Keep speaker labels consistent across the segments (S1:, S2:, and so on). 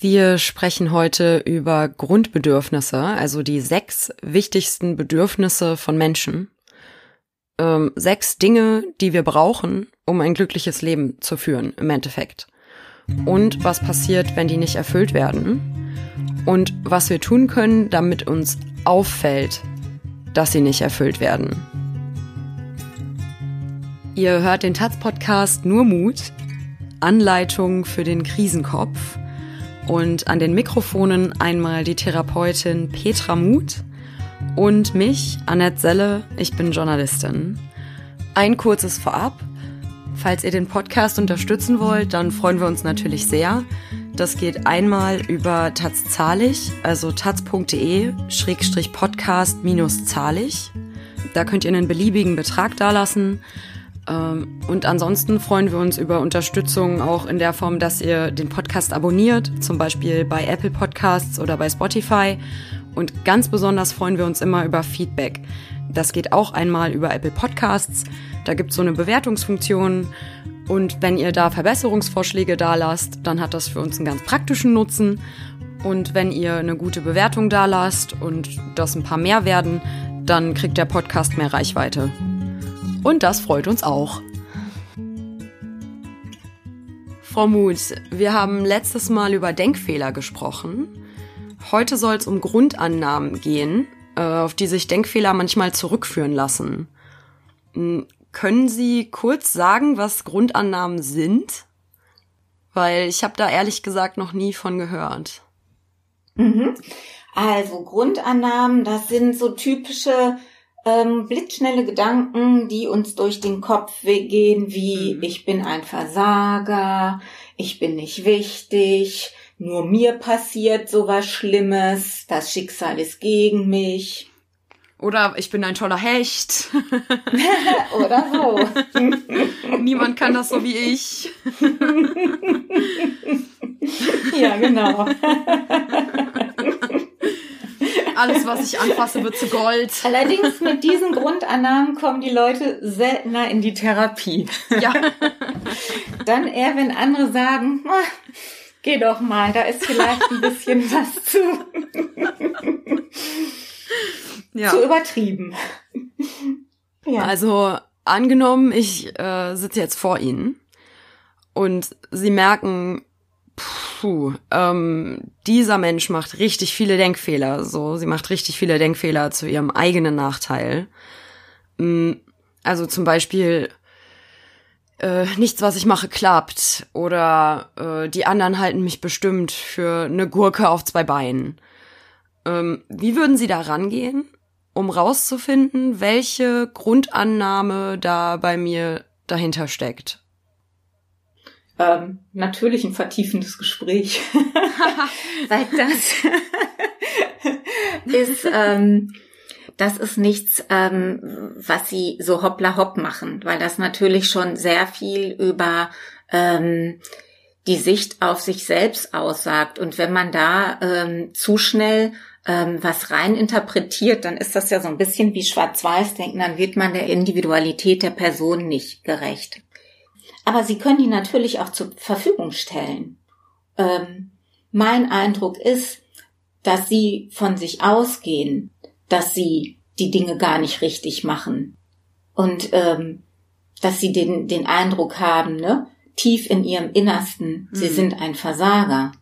S1: Wir sprechen heute über Grundbedürfnisse, also die sechs wichtigsten Bedürfnisse von Menschen. Ähm, sechs Dinge, die wir brauchen, um ein glückliches Leben zu führen, im Endeffekt. Und was passiert, wenn die nicht erfüllt werden. Und was wir tun können, damit uns auffällt, dass sie nicht erfüllt werden. Ihr hört den Taz-Podcast Nur Mut, Anleitung für den Krisenkopf und an den Mikrofonen einmal die Therapeutin Petra Muth und mich, Annette Selle, ich bin Journalistin. Ein kurzes Vorab. Falls ihr den Podcast unterstützen wollt, dann freuen wir uns natürlich sehr. Das geht einmal über Taz zahlig, also taz.de schrägstrich podcast minus zahlig. Da könnt ihr einen beliebigen Betrag dalassen und ansonsten freuen wir uns über Unterstützung auch in der Form, dass ihr den Podcast abonniert, zum Beispiel bei Apple Podcasts oder bei Spotify. Und ganz besonders freuen wir uns immer über Feedback. Das geht auch einmal über Apple Podcasts. Da gibt es so eine Bewertungsfunktion. Und wenn ihr da Verbesserungsvorschläge da lasst, dann hat das für uns einen ganz praktischen Nutzen. Und wenn ihr eine gute Bewertung da lasst und das ein paar mehr werden, dann kriegt der Podcast mehr Reichweite. Und das freut uns auch. Frau Muth, wir haben letztes Mal über Denkfehler gesprochen. Heute soll es um Grundannahmen gehen, äh, auf die sich Denkfehler manchmal zurückführen lassen. Hm, können Sie kurz sagen, was Grundannahmen sind? Weil ich habe da ehrlich gesagt noch nie von gehört.
S2: Mhm. Also Grundannahmen, das sind so typische ähm, blitzschnelle Gedanken, die uns durch den Kopf gehen, wie mhm. ich bin ein Versager, ich bin nicht wichtig, nur mir passiert sowas Schlimmes, das Schicksal ist gegen mich.
S1: Oder ich bin ein toller Hecht.
S2: Oder so.
S1: Niemand kann das so wie ich.
S2: ja, genau.
S1: Alles, was ich anfasse, wird zu Gold.
S2: Allerdings mit diesen Grundannahmen kommen die Leute seltener in die Therapie.
S1: Ja.
S2: Dann eher, wenn andere sagen, ah, geh doch mal, da ist vielleicht ein bisschen was zu, ja. zu übertrieben.
S1: Ja. Also angenommen, ich äh, sitze jetzt vor Ihnen und Sie merken, puh, ähm, dieser Mensch macht richtig viele Denkfehler. So, sie macht richtig viele Denkfehler zu ihrem eigenen Nachteil. Mm, also zum Beispiel äh, nichts, was ich mache, klappt. Oder äh, die anderen halten mich bestimmt für eine Gurke auf zwei Beinen. Ähm, wie würden Sie da rangehen, um rauszufinden, welche Grundannahme da bei mir dahinter steckt?
S2: Ähm, natürlich ein vertiefendes Gespräch. Weil das ist, ähm, das ist nichts, ähm, was sie so hoppla hopp machen, weil das natürlich schon sehr viel über ähm, die Sicht auf sich selbst aussagt. Und wenn man da ähm, zu schnell ähm, was rein interpretiert, dann ist das ja so ein bisschen wie Schwarz-Weiß-Denken, dann wird man der Individualität der Person nicht gerecht. Aber sie können die natürlich auch zur Verfügung stellen. Ähm, mein Eindruck ist, dass sie von sich ausgehen, dass sie die Dinge gar nicht richtig machen und ähm, dass sie den, den Eindruck haben, ne, tief in ihrem Innersten, mhm. sie sind ein Versager.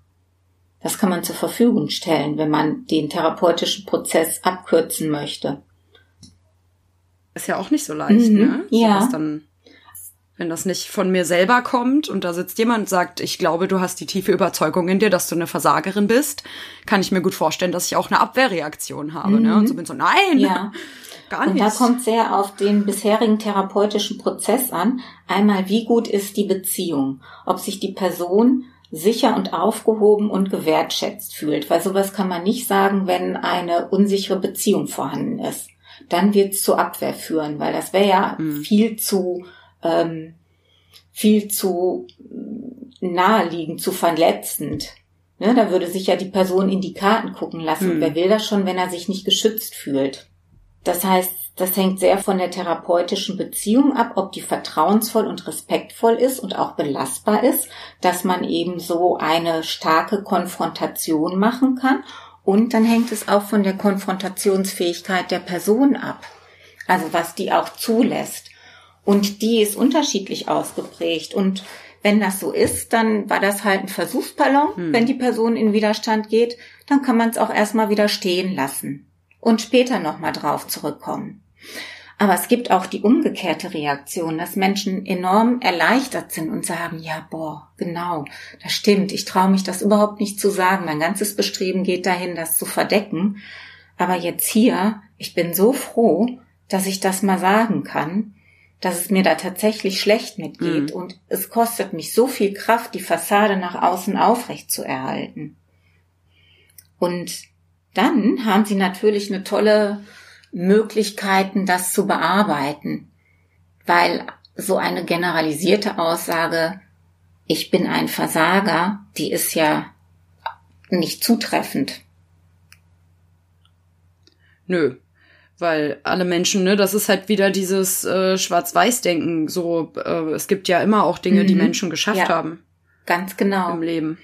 S2: Das kann man zur Verfügung stellen, wenn man den therapeutischen Prozess abkürzen möchte.
S1: Ist ja auch nicht so leicht, mhm, ne?
S2: So ja.
S1: Dann wenn das nicht von mir selber kommt und da sitzt jemand und sagt, ich glaube, du hast die tiefe Überzeugung in dir, dass du eine Versagerin bist, kann ich mir gut vorstellen, dass ich auch eine Abwehrreaktion habe. Mhm. Ne? Und so bin so, nein,
S2: ja. gar nicht. Und da kommt sehr auf den bisherigen therapeutischen Prozess an. Einmal, wie gut ist die Beziehung? Ob sich die Person sicher und aufgehoben und gewertschätzt fühlt. Weil sowas kann man nicht sagen, wenn eine unsichere Beziehung vorhanden ist. Dann wird es zur Abwehr führen, weil das wäre ja mhm. viel zu ähm, viel zu naheliegend, zu verletzend. Ne, da würde sich ja die Person in die Karten gucken lassen. Hm. Wer will das schon, wenn er sich nicht geschützt fühlt? Das heißt, Das hängt sehr von der therapeutischen Beziehung ab, ob die vertrauensvoll und respektvoll ist und auch belastbar ist, dass man eben so eine starke Konfrontation machen kann. Und dann hängt es auch von der Konfrontationsfähigkeit der Person ab. Also was die auch zulässt. Und die ist unterschiedlich ausgeprägt. Und wenn das so ist, dann war das halt ein Versuchsballon. Hm. Wenn die Person in Widerstand geht, dann kann man es auch erstmal wieder stehen lassen und später nochmal drauf zurückkommen. Aber es gibt auch die umgekehrte Reaktion, dass Menschen enorm erleichtert sind und sagen, ja, boah, genau, das stimmt, ich traue mich das überhaupt nicht zu sagen. Mein ganzes Bestreben geht dahin, das zu verdecken. Aber jetzt hier, ich bin so froh, dass ich das mal sagen kann, dass es mir da tatsächlich schlecht mitgeht. Mhm. Und es kostet mich so viel Kraft, die Fassade nach außen aufrecht zu erhalten. Und dann haben sie natürlich eine tolle Möglichkeiten, das zu bearbeiten, weil so eine generalisierte Aussage, ich bin ein Versager, die ist ja nicht zutreffend.
S1: Nö, weil alle Menschen, ne, das ist halt wieder dieses äh, Schwarz-Weiß-Denken. So, äh, es gibt ja immer auch Dinge, mhm. die Menschen geschafft ja, haben.
S2: Ganz genau.
S1: Im Leben.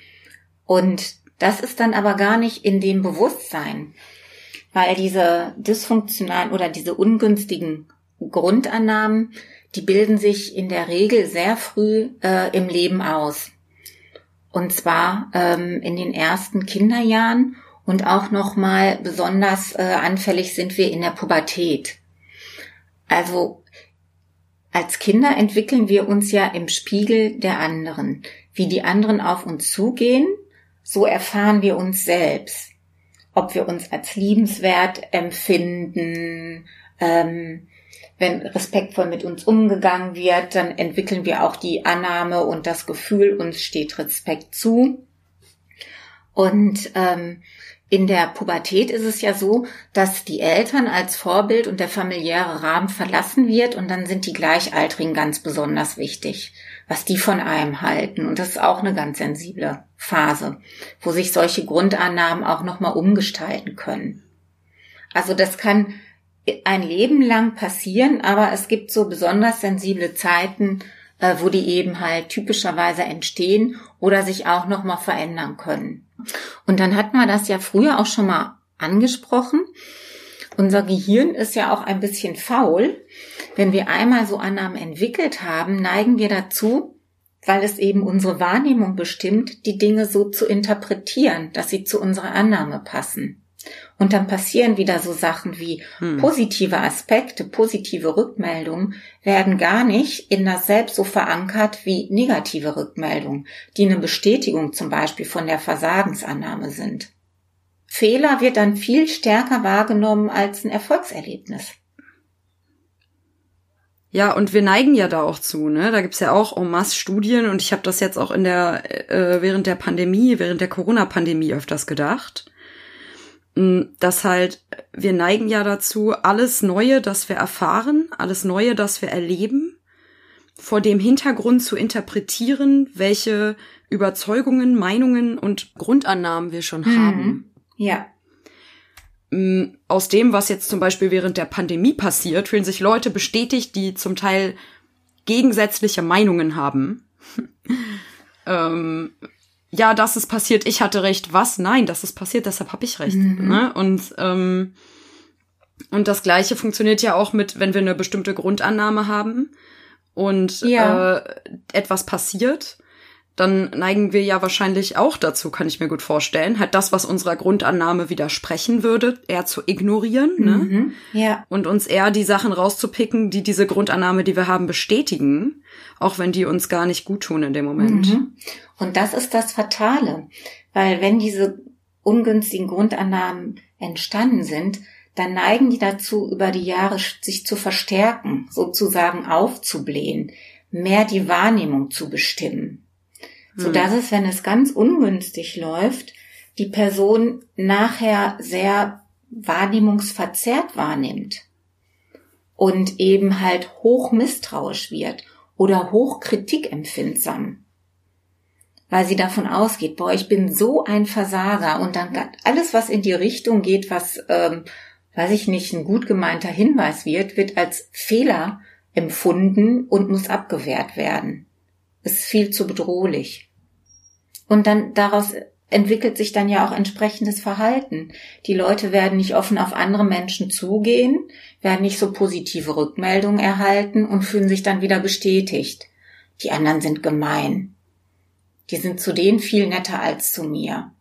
S2: Und das ist dann aber gar nicht in dem Bewusstsein weil diese dysfunktionalen oder diese ungünstigen Grundannahmen, die bilden sich in der Regel sehr früh äh, im Leben aus. Und zwar ähm, in den ersten Kinderjahren und auch nochmal besonders äh, anfällig sind wir in der Pubertät. Also als Kinder entwickeln wir uns ja im Spiegel der anderen. Wie die anderen auf uns zugehen, so erfahren wir uns selbst ob wir uns als liebenswert empfinden. Ähm, wenn respektvoll mit uns umgegangen wird, dann entwickeln wir auch die Annahme und das Gefühl, uns steht Respekt zu. Und ähm, in der Pubertät ist es ja so, dass die Eltern als Vorbild und der familiäre Rahmen verlassen wird und dann sind die Gleichaltrigen ganz besonders wichtig was die von einem halten. Und das ist auch eine ganz sensible Phase, wo sich solche Grundannahmen auch nochmal umgestalten können. Also das kann ein Leben lang passieren, aber es gibt so besonders sensible Zeiten, äh, wo die eben halt typischerweise entstehen oder sich auch nochmal verändern können. Und dann hatten wir das ja früher auch schon mal angesprochen. Unser Gehirn ist ja auch ein bisschen faul wenn wir einmal so Annahmen entwickelt haben, neigen wir dazu, weil es eben unsere Wahrnehmung bestimmt, die Dinge so zu interpretieren, dass sie zu unserer Annahme passen. Und dann passieren wieder so Sachen wie hm. positive Aspekte, positive Rückmeldungen werden gar nicht in das Selbst so verankert wie negative Rückmeldungen, die eine Bestätigung zum Beispiel von der Versagensannahme sind. Fehler wird dann viel stärker wahrgenommen als ein Erfolgserlebnis.
S1: Ja, und wir neigen ja da auch zu, ne? Da gibt's ja auch en masse Studien und ich habe das jetzt auch in der äh, während der Pandemie, während der Corona-Pandemie öfters gedacht, dass halt wir neigen ja dazu, alles Neue, das wir erfahren, alles Neue, das wir erleben, vor dem Hintergrund zu interpretieren, welche Überzeugungen, Meinungen und Grundannahmen wir schon mhm. haben.
S2: Ja
S1: aus dem, was jetzt zum Beispiel während der Pandemie passiert, fühlen sich Leute bestätigt, die zum Teil gegensätzliche Meinungen haben. ähm, ja, das ist passiert, ich hatte recht. Was? Nein, das ist passiert, deshalb habe ich recht. Mhm. Ne? Und ähm, und das Gleiche funktioniert ja auch mit, wenn wir eine bestimmte Grundannahme haben und ja. äh, etwas passiert dann neigen wir ja wahrscheinlich auch dazu, kann ich mir gut vorstellen, halt das, was unserer Grundannahme widersprechen würde, eher zu ignorieren, ne?
S2: Mhm, ja.
S1: Und uns eher die Sachen rauszupicken, die diese Grundannahme, die wir haben, bestätigen, auch wenn die uns gar nicht gut tun in dem Moment. Mhm.
S2: Und das ist das Fatale, weil wenn diese ungünstigen Grundannahmen entstanden sind, dann neigen die dazu, über die Jahre sich zu verstärken, sozusagen aufzublähen, mehr die Wahrnehmung zu bestimmen so hm. dass es, wenn es ganz ungünstig läuft, die Person nachher sehr wahrnehmungsverzerrt wahrnimmt und eben halt hoch misstrauisch wird oder hoch kritikempfindsam, weil sie davon ausgeht, boah, ich bin so ein Versager und dann alles, was in die Richtung geht, was ähm, weiß ich nicht, ein gut gemeinter Hinweis wird, wird als Fehler empfunden und muss abgewehrt werden. Ist viel zu bedrohlich. Und dann daraus entwickelt sich dann ja auch entsprechendes Verhalten. Die Leute werden nicht offen auf andere Menschen zugehen, werden nicht so positive Rückmeldungen erhalten und fühlen sich dann wieder bestätigt. Die anderen sind gemein. Die sind zu denen viel netter als zu mir.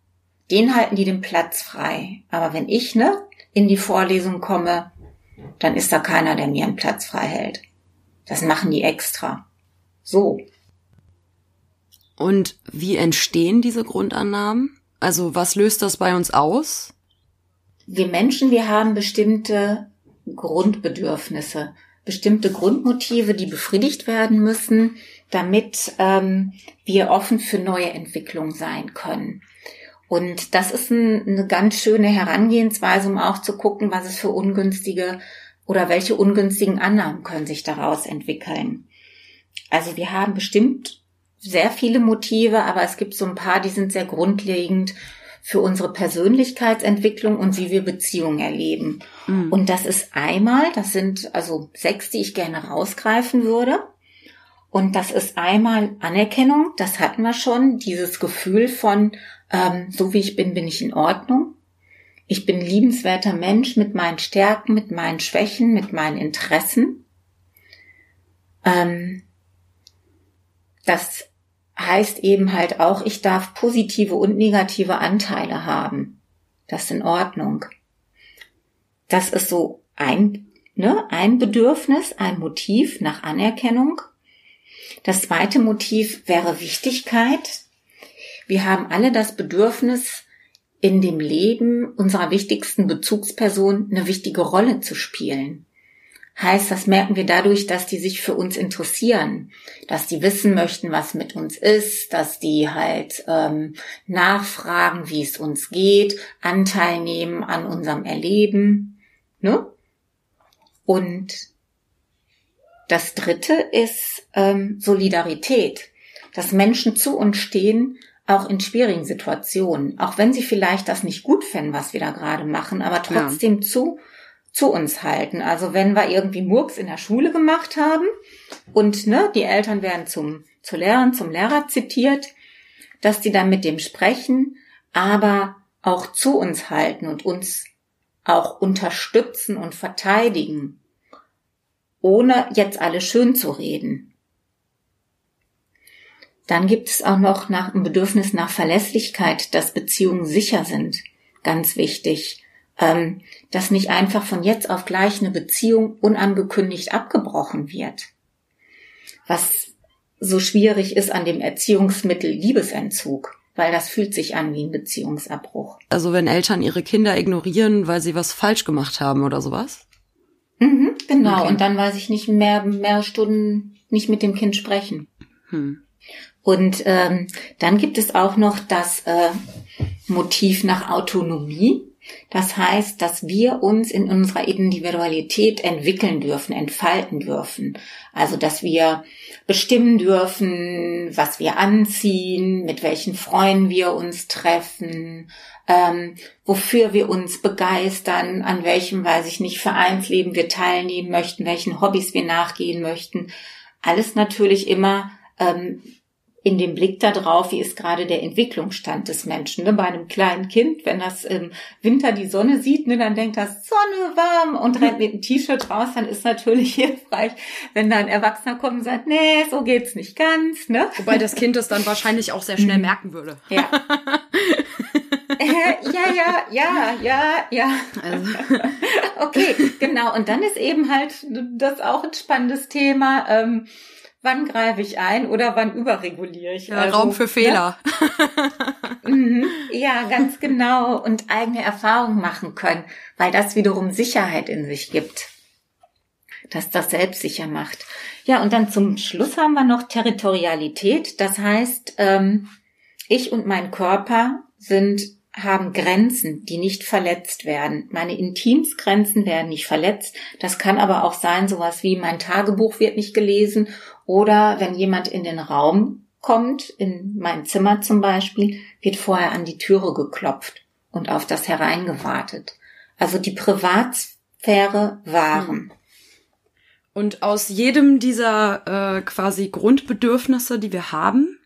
S2: Den halten die den Platz frei. Aber wenn ich, ne, in die Vorlesung komme, dann ist da keiner, der mir einen Platz frei hält. Das machen die extra. So.
S1: Und wie entstehen diese Grundannahmen? Also was löst das bei uns aus?
S2: Wir Menschen, wir haben bestimmte Grundbedürfnisse, bestimmte Grundmotive, die befriedigt werden müssen, damit ähm, wir offen für neue Entwicklungen sein können. Und das ist ein, eine ganz schöne Herangehensweise, um auch zu gucken, was es für ungünstige oder welche ungünstigen Annahmen können sich daraus entwickeln. Also wir haben bestimmt sehr viele Motive, aber es gibt so ein paar, die sind sehr grundlegend für unsere Persönlichkeitsentwicklung und wie wir Beziehungen erleben. Mhm. Und das ist einmal, das sind also sechs, die ich gerne rausgreifen würde. Und das ist einmal Anerkennung, das hatten wir schon, dieses Gefühl von, ähm, so wie ich bin, bin ich in Ordnung. Ich bin liebenswerter Mensch mit meinen Stärken, mit meinen Schwächen, mit meinen Interessen. Ähm, das heißt eben halt auch, ich darf positive und negative Anteile haben. Das ist in Ordnung. Das ist so ein, ne, ein Bedürfnis, ein Motiv nach Anerkennung. Das zweite Motiv wäre Wichtigkeit. Wir haben alle das Bedürfnis, in dem Leben unserer wichtigsten Bezugsperson eine wichtige Rolle zu spielen heißt, das merken wir dadurch, dass die sich für uns interessieren, dass die wissen möchten, was mit uns ist, dass die halt ähm, nachfragen, wie es uns geht, Anteil nehmen an unserem Erleben. Ne? Und das Dritte ist ähm, Solidarität, dass Menschen zu uns stehen, auch in schwierigen Situationen, auch wenn sie vielleicht das nicht gut fänden, was wir da gerade machen, aber trotzdem ja. zu zu uns halten. Also wenn wir irgendwie Murks in der Schule gemacht haben und ne, die Eltern werden zum, zu Lehrern, zum Lehrer zitiert, dass die dann mit dem sprechen, aber auch zu uns halten und uns auch unterstützen und verteidigen, ohne jetzt alle schön zu reden. Dann gibt es auch noch nach, ein Bedürfnis nach Verlässlichkeit, dass Beziehungen sicher sind. Ganz wichtig ähm, dass nicht einfach von jetzt auf gleich eine Beziehung unangekündigt abgebrochen wird. Was so schwierig ist an dem Erziehungsmittel Liebesentzug, weil das fühlt sich an wie ein Beziehungsabbruch.
S1: Also wenn Eltern ihre Kinder ignorieren, weil sie was falsch gemacht haben oder sowas?
S2: Mhm, genau, okay. und dann weiß ich nicht mehr, mehr Stunden nicht mit dem Kind sprechen. Hm. Und ähm, dann gibt es auch noch das äh, Motiv nach Autonomie. Das heißt, dass wir uns in unserer Individualität entwickeln dürfen, entfalten dürfen. Also, dass wir bestimmen dürfen, was wir anziehen, mit welchen Freunden wir uns treffen, ähm, wofür wir uns begeistern, an welchem, weiß ich nicht, Vereinsleben wir teilnehmen möchten, welchen Hobbys wir nachgehen möchten. Alles natürlich immer ähm, in dem Blick darauf, wie ist gerade der Entwicklungsstand des Menschen. Ne? Bei einem kleinen Kind, wenn das im Winter die Sonne sieht, ne, dann denkt das Sonne warm und rennt mit einem T-Shirt raus, dann ist natürlich hilfreich, wenn da ein Erwachsener kommt und sagt, nee, so geht's nicht ganz. Ne?
S1: Wobei das Kind das dann wahrscheinlich auch sehr schnell mhm. merken würde.
S2: Ja. ja, ja, ja, ja, ja. Also. okay, genau. Und dann ist eben halt das auch ein spannendes Thema. Ähm, wann greife ich ein oder wann überreguliere ich.
S1: Ja, also, Raum für Fehler.
S2: Ne? ja, ganz genau. Und eigene Erfahrungen machen können, weil das wiederum Sicherheit in sich gibt. Dass das selbstsicher macht. Ja, und dann zum Schluss haben wir noch Territorialität. Das heißt, ähm, ich und mein Körper sind haben Grenzen, die nicht verletzt werden. Meine Intimsgrenzen werden nicht verletzt. Das kann aber auch sein, sowas wie mein Tagebuch wird nicht gelesen oder wenn jemand in den Raum kommt, in mein Zimmer zum Beispiel, wird vorher an die Türe geklopft und auf das hereingewartet. Also die Privatsphäre wahren. Hm.
S1: Und aus jedem dieser äh, quasi Grundbedürfnisse, die wir haben,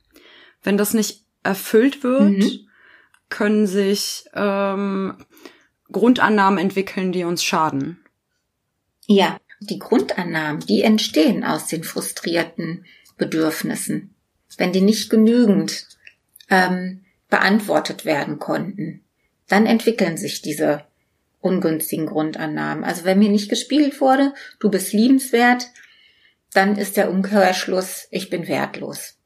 S1: wenn das nicht erfüllt wird, mhm. können sich ähm, Grundannahmen entwickeln, die uns schaden.
S2: Ja, die Grundannahmen, die entstehen aus den frustrierten Bedürfnissen, wenn die nicht genügend ähm, beantwortet werden konnten. Dann entwickeln sich diese ungünstigen Grundannahmen. Also wenn mir nicht gespiegelt wurde, du bist liebenswert, dann ist der Umkehrschluss, ich bin wertlos.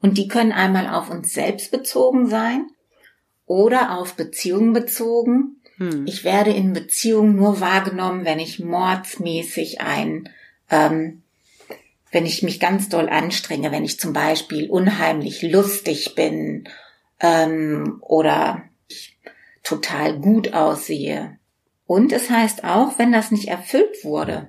S2: Und die können einmal auf uns selbst bezogen sein oder auf Beziehungen bezogen. Hm. Ich werde in Beziehungen nur wahrgenommen, wenn ich mordsmäßig ein, ähm, wenn ich mich ganz doll anstrenge, wenn ich zum Beispiel unheimlich lustig bin ähm, oder total gut aussehe. Und es heißt auch, wenn das nicht erfüllt wurde,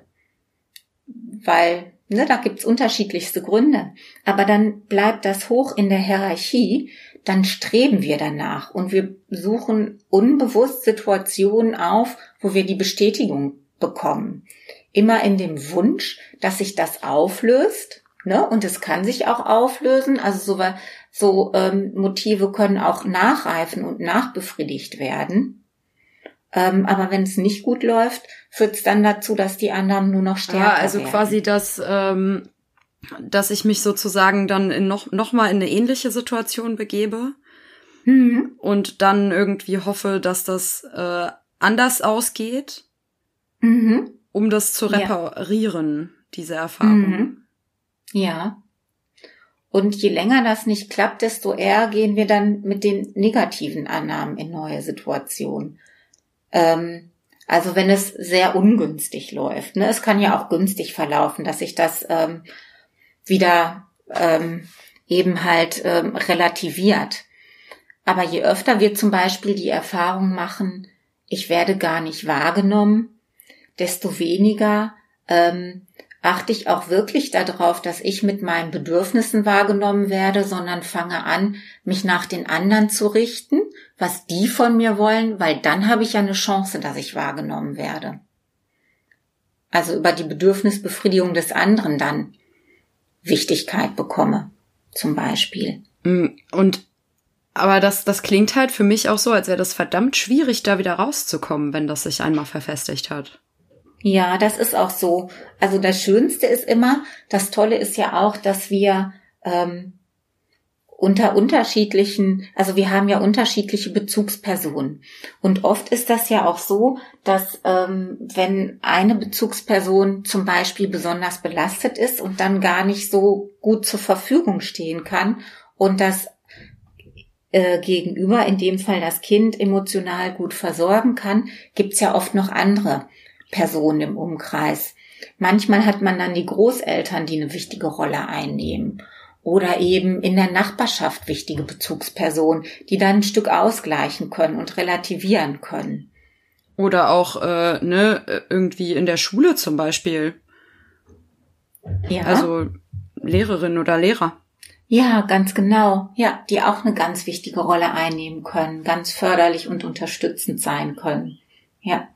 S2: weil ne, da gibt's unterschiedlichste Gründe, aber dann bleibt das hoch in der Hierarchie, dann streben wir danach und wir suchen unbewusst Situationen auf, wo wir die Bestätigung bekommen. Immer in dem Wunsch, dass sich das auflöst, ne? Und es kann sich auch auflösen. Also so, so ähm, Motive können auch nachreifen und nachbefriedigt werden. Ähm, aber wenn es nicht gut läuft, führt es dann dazu, dass die anderen nur noch stärker
S1: ah, also
S2: werden.
S1: quasi das, ähm, dass ich mich sozusagen dann in noch, noch mal in eine ähnliche Situation begebe mhm. und dann irgendwie hoffe, dass das äh, anders ausgeht, mhm. um das zu reparieren, ja. diese Erfahrung. Mhm.
S2: Ja. Und je länger das nicht klappt, desto eher gehen wir dann mit den negativen Annahmen in neue Situationen. Ähm, also wenn es sehr ungünstig läuft. Ne? Es kann ja auch günstig verlaufen, dass sich das ähm, wieder ähm, eben halt ähm, relativiert. Aber je öfter wir zum Beispiel die Erfahrung machen, ich werde gar nicht wahrgenommen, desto weniger ähm, achte ich auch wirklich darauf, dass ich mit meinen Bedürfnissen wahrgenommen werde, sondern fange an, mich nach den anderen zu richten, was die von mir wollen, weil dann habe ich ja eine Chance, dass ich wahrgenommen werde. Also über die Bedürfnisbefriedigung des anderen dann Wichtigkeit bekomme, zum Beispiel.
S1: Mm, und aber das, das klingt halt für mich auch so, als wäre das verdammt schwierig, da wieder rauszukommen, wenn das sich einmal verfestigt hat.
S2: Ja, das ist auch so. Also das Schönste ist immer, das Tolle ist ja auch, dass wir ähm, unter unterschiedlichen, also wir haben ja unterschiedliche Bezugspersonen. Und oft ist das ja auch so, dass ähm, wenn eine Bezugsperson zum Beispiel besonders belastet ist und dann gar nicht so gut zur Verfügung stehen kann und das äh, Gegenüber, in dem Fall das Kind, emotional gut versorgen kann, gibt's ja oft noch andere Personen im Umkreis. Manchmal hat man dann die Großeltern, die eine wichtige Rolle einnehmen. Oder eben in der Nachbarschaft wichtige Bezugspersonen, die dann ein Stück ausgleichen können und relativieren können.
S1: Oder auch, äh, ne, irgendwie in der Schule zum Beispiel. Ja. Also Lehrerin oder Lehrer.
S2: Ja, ganz genau. Ja, die auch eine ganz wichtige Rolle einnehmen können, ganz förderlich und unterstützend sein können. Ja.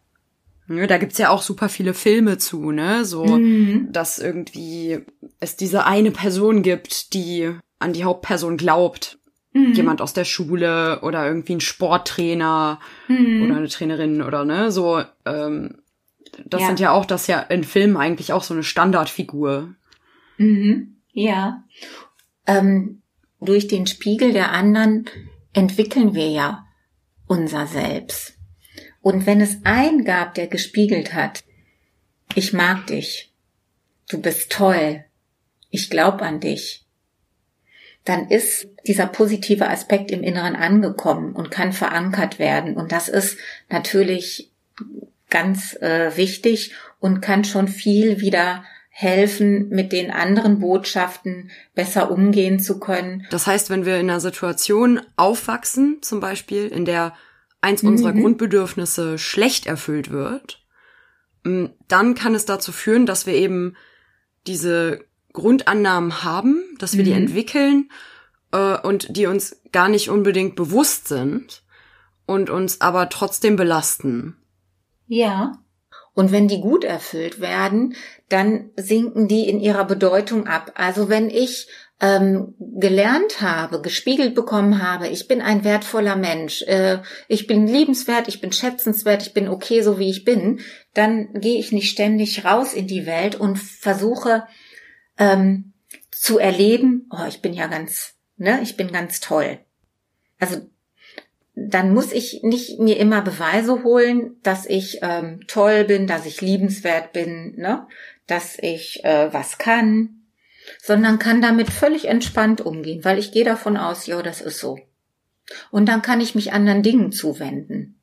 S1: Ne, da gibt's ja auch super viele Filme zu, ne? So, mhm. dass irgendwie es diese eine Person gibt, die an die Hauptperson glaubt. Mhm. Jemand aus der Schule oder irgendwie ein Sporttrainer mhm. oder eine Trainerin oder ne, so. Ähm, das ja. sind ja auch, das ja in Filmen eigentlich auch so eine Standardfigur.
S2: Mhm. Ja. Ähm, durch den Spiegel der anderen entwickeln wir ja unser Selbst. Und wenn es einen gab, der gespiegelt hat, ich mag dich, du bist toll, ich glaub an dich, dann ist dieser positive Aspekt im Inneren angekommen und kann verankert werden. Und das ist natürlich ganz äh, wichtig und kann schon viel wieder helfen, mit den anderen Botschaften besser umgehen zu können.
S1: Das heißt, wenn wir in einer Situation aufwachsen, zum Beispiel, in der eins mhm. unserer Grundbedürfnisse schlecht erfüllt wird, mm, dann kann es dazu führen, dass wir eben diese Grundannahmen haben, dass wir mhm. die entwickeln äh, und die uns gar nicht unbedingt bewusst sind und uns aber trotzdem belasten.
S2: Ja. Und wenn die gut erfüllt werden, dann sinken die in ihrer Bedeutung ab. Also wenn ich ähm, gelernt habe, gespiegelt bekommen habe, ich bin ein wertvoller Mensch, äh, ich bin liebenswert, ich bin schätzenswert, ich bin okay, so wie ich bin, dann gehe ich nicht ständig raus in die Welt und versuche ähm, zu erleben, oh, ich bin ja ganz, ne, ich bin ganz toll. Also dann muss ich nicht mir immer Beweise holen, dass ich ähm, toll bin, dass ich liebenswert bin, ne, dass ich äh, was kann, sondern kann damit völlig entspannt umgehen, weil ich gehe davon aus, ja, das ist so. Und dann kann ich mich anderen Dingen zuwenden.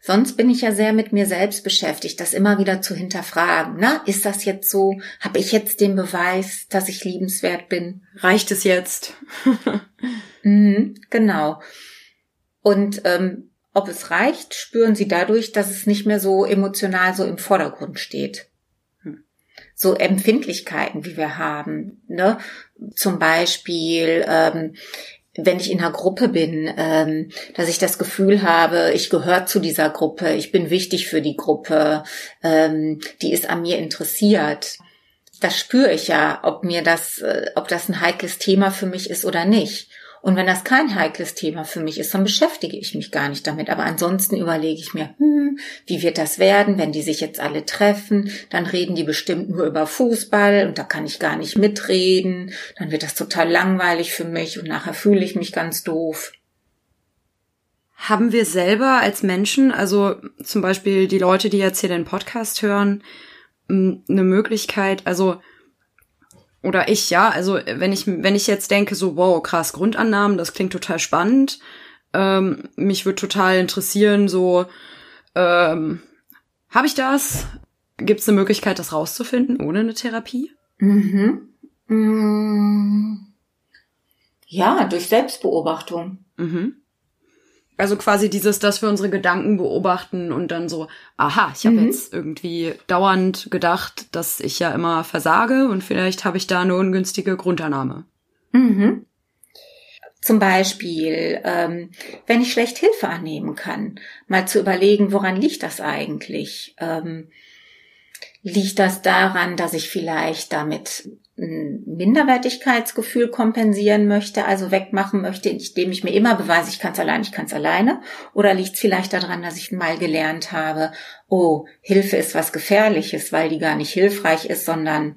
S2: Sonst bin ich ja sehr mit mir selbst beschäftigt, das immer wieder zu hinterfragen. Na, ist das jetzt so? Habe ich jetzt den Beweis, dass ich liebenswert bin?
S1: Reicht es jetzt?
S2: mhm, genau. Und ähm, ob es reicht, spüren Sie dadurch, dass es nicht mehr so emotional so im Vordergrund steht so Empfindlichkeiten, wie wir haben. Ne? Zum Beispiel, ähm, wenn ich in einer Gruppe bin, ähm, dass ich das Gefühl habe, ich gehöre zu dieser Gruppe, ich bin wichtig für die Gruppe, ähm, die ist an mir interessiert. Das spüre ich ja, ob mir das, äh, ob das ein heikles Thema für mich ist oder nicht. Und wenn das kein heikles Thema für mich ist, dann beschäftige ich mich gar nicht damit. Aber ansonsten überlege ich mir, hm, wie wird das werden, wenn die sich jetzt alle treffen? Dann reden die bestimmt nur über Fußball und da kann ich gar nicht mitreden. Dann wird das total langweilig für mich und nachher fühle ich mich ganz doof.
S1: Haben wir selber als Menschen, also zum Beispiel die Leute, die jetzt hier den Podcast hören, eine Möglichkeit, also oder ich, ja. Also wenn ich, wenn ich jetzt denke, so, wow, krass, Grundannahmen, das klingt total spannend. Ähm, mich würde total interessieren, so, ähm, habe ich das? Gibt es eine Möglichkeit, das rauszufinden ohne eine Therapie?
S2: Mhm. Mhm. Ja, durch Selbstbeobachtung.
S1: Mhm. Also quasi dieses, dass wir unsere Gedanken beobachten und dann so, aha, ich habe mhm. jetzt irgendwie dauernd gedacht, dass ich ja immer versage und vielleicht habe ich da eine ungünstige Grundannahme.
S2: Mhm. Zum Beispiel, ähm, wenn ich schlecht Hilfe annehmen kann, mal zu überlegen, woran liegt das eigentlich? Ähm, liegt das daran, dass ich vielleicht damit ein Minderwertigkeitsgefühl kompensieren möchte, also wegmachen möchte, indem ich mir immer beweise, ich kann es allein, ich kann es alleine? Oder liegt es vielleicht daran, dass ich mal gelernt habe, oh, Hilfe ist was Gefährliches, weil die gar nicht hilfreich ist, sondern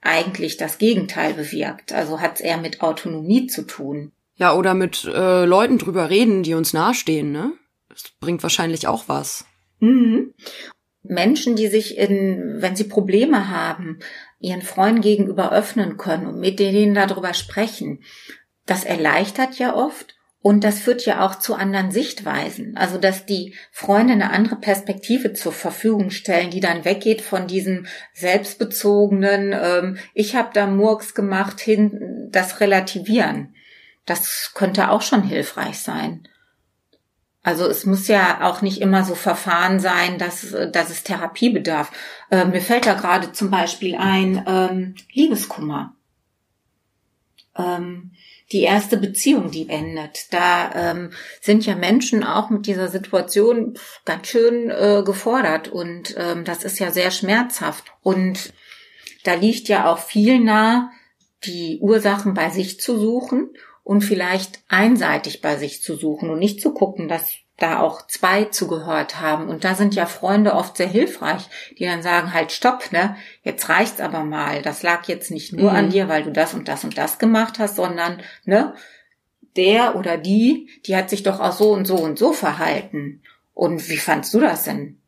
S2: eigentlich das Gegenteil bewirkt. Also hat es eher mit Autonomie zu tun.
S1: Ja, oder mit äh, Leuten drüber reden, die uns nahestehen, ne? Das bringt wahrscheinlich auch was.
S2: Mhm. Menschen, die sich in, wenn sie Probleme haben, ihren Freunden gegenüber öffnen können und mit denen darüber sprechen, das erleichtert ja oft und das führt ja auch zu anderen Sichtweisen. Also, dass die Freunde eine andere Perspektive zur Verfügung stellen, die dann weggeht von diesem selbstbezogenen, ähm, ich habe da Murks gemacht, hin das Relativieren. Das könnte auch schon hilfreich sein. Also es muss ja auch nicht immer so verfahren sein, dass, dass es Therapie bedarf. Äh, mir fällt da gerade zum Beispiel ein ähm, Liebeskummer. Ähm, die erste Beziehung, die endet. Da ähm, sind ja Menschen auch mit dieser Situation ganz schön äh, gefordert und ähm, das ist ja sehr schmerzhaft. Und da liegt ja auch viel nah, die Ursachen bei sich zu suchen und vielleicht einseitig bei sich zu suchen und nicht zu gucken, dass da auch zwei zugehört haben. Und da sind ja Freunde oft sehr hilfreich, die dann sagen, halt stopp, ne, jetzt reicht's aber mal. Das lag jetzt nicht nur mhm. an dir, weil du das und das und das gemacht hast, sondern, ne, der oder die, die hat sich doch auch so und so und so verhalten. Und wie fandst du das denn?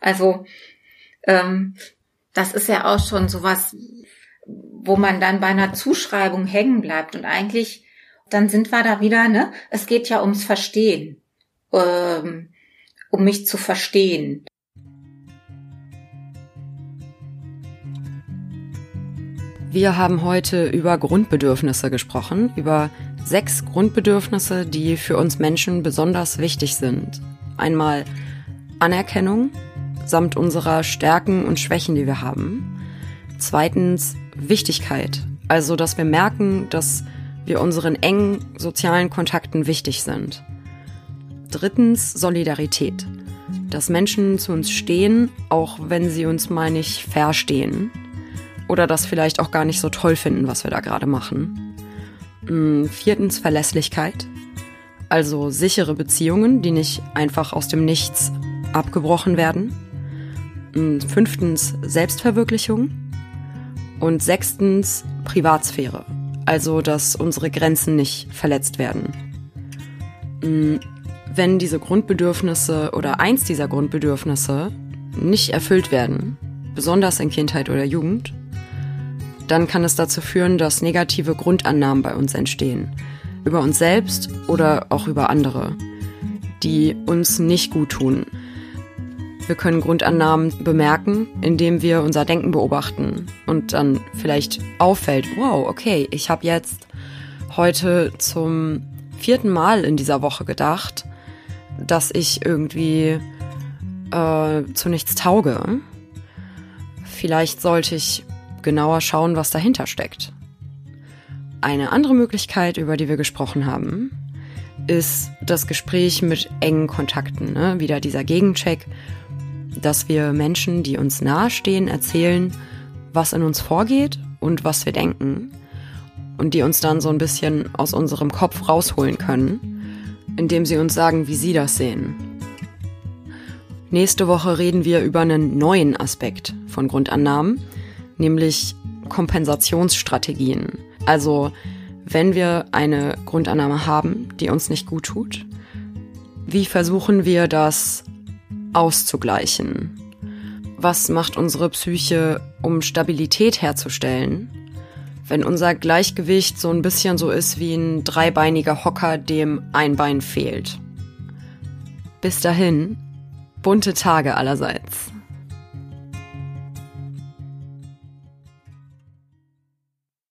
S2: Also, ähm, das ist ja auch schon sowas, wo man dann bei einer Zuschreibung hängen bleibt. Und eigentlich dann sind wir da wieder, ne? Es geht ja ums Verstehen, ähm, um mich zu verstehen.
S1: Wir haben heute über Grundbedürfnisse gesprochen, über sechs Grundbedürfnisse, die für uns Menschen besonders wichtig sind. Einmal Anerkennung samt unserer Stärken und Schwächen, die wir haben. Zweitens Wichtigkeit, also dass wir merken, dass wir unseren engen sozialen Kontakten wichtig sind. Drittens Solidarität. dass Menschen zu uns stehen, auch wenn sie uns mal nicht verstehen oder das vielleicht auch gar nicht so toll finden, was wir da gerade machen. Mm, viertens Verlässlichkeit, also sichere Beziehungen, die nicht einfach aus dem Nichts abgebrochen werden. Mm, fünftens Selbstverwirklichung und sechstens Privatsphäre, also dass unsere Grenzen nicht verletzt werden. Mm, wenn diese Grundbedürfnisse oder eins dieser Grundbedürfnisse nicht erfüllt werden, besonders in Kindheit oder Jugend, dann kann es dazu führen, dass negative Grundannahmen bei uns entstehen. Über uns selbst oder auch über andere, die uns nicht gut tun. Wir können Grundannahmen bemerken, indem wir unser Denken beobachten und dann vielleicht auffällt, wow, okay, ich habe jetzt heute zum vierten Mal in dieser Woche gedacht, dass ich irgendwie äh, zu nichts tauge. Vielleicht sollte ich genauer schauen, was dahinter steckt. Eine andere Möglichkeit, über die wir gesprochen haben, ist das Gespräch mit engen Kontakten. Ne? Wieder dieser Gegencheck, dass wir Menschen, die uns nahestehen, erzählen, was in uns vorgeht und was wir denken. Und die uns dann so ein bisschen aus unserem Kopf rausholen können, indem sie uns sagen, wie sie das sehen. Nächste Woche reden wir über einen neuen Aspekt von Grundannahmen, nämlich Kompensationsstrategien. Also wenn wir eine Grundannahme haben, die uns nicht gut tut, wie versuchen wir das auszugleichen? Was macht unsere Psyche, um Stabilität herzustellen? Wenn unser Gleichgewicht so ein bisschen so ist wie ein dreibeiniger Hocker, dem ein Bein fehlt. Bis dahin, bunte Tage allerseits.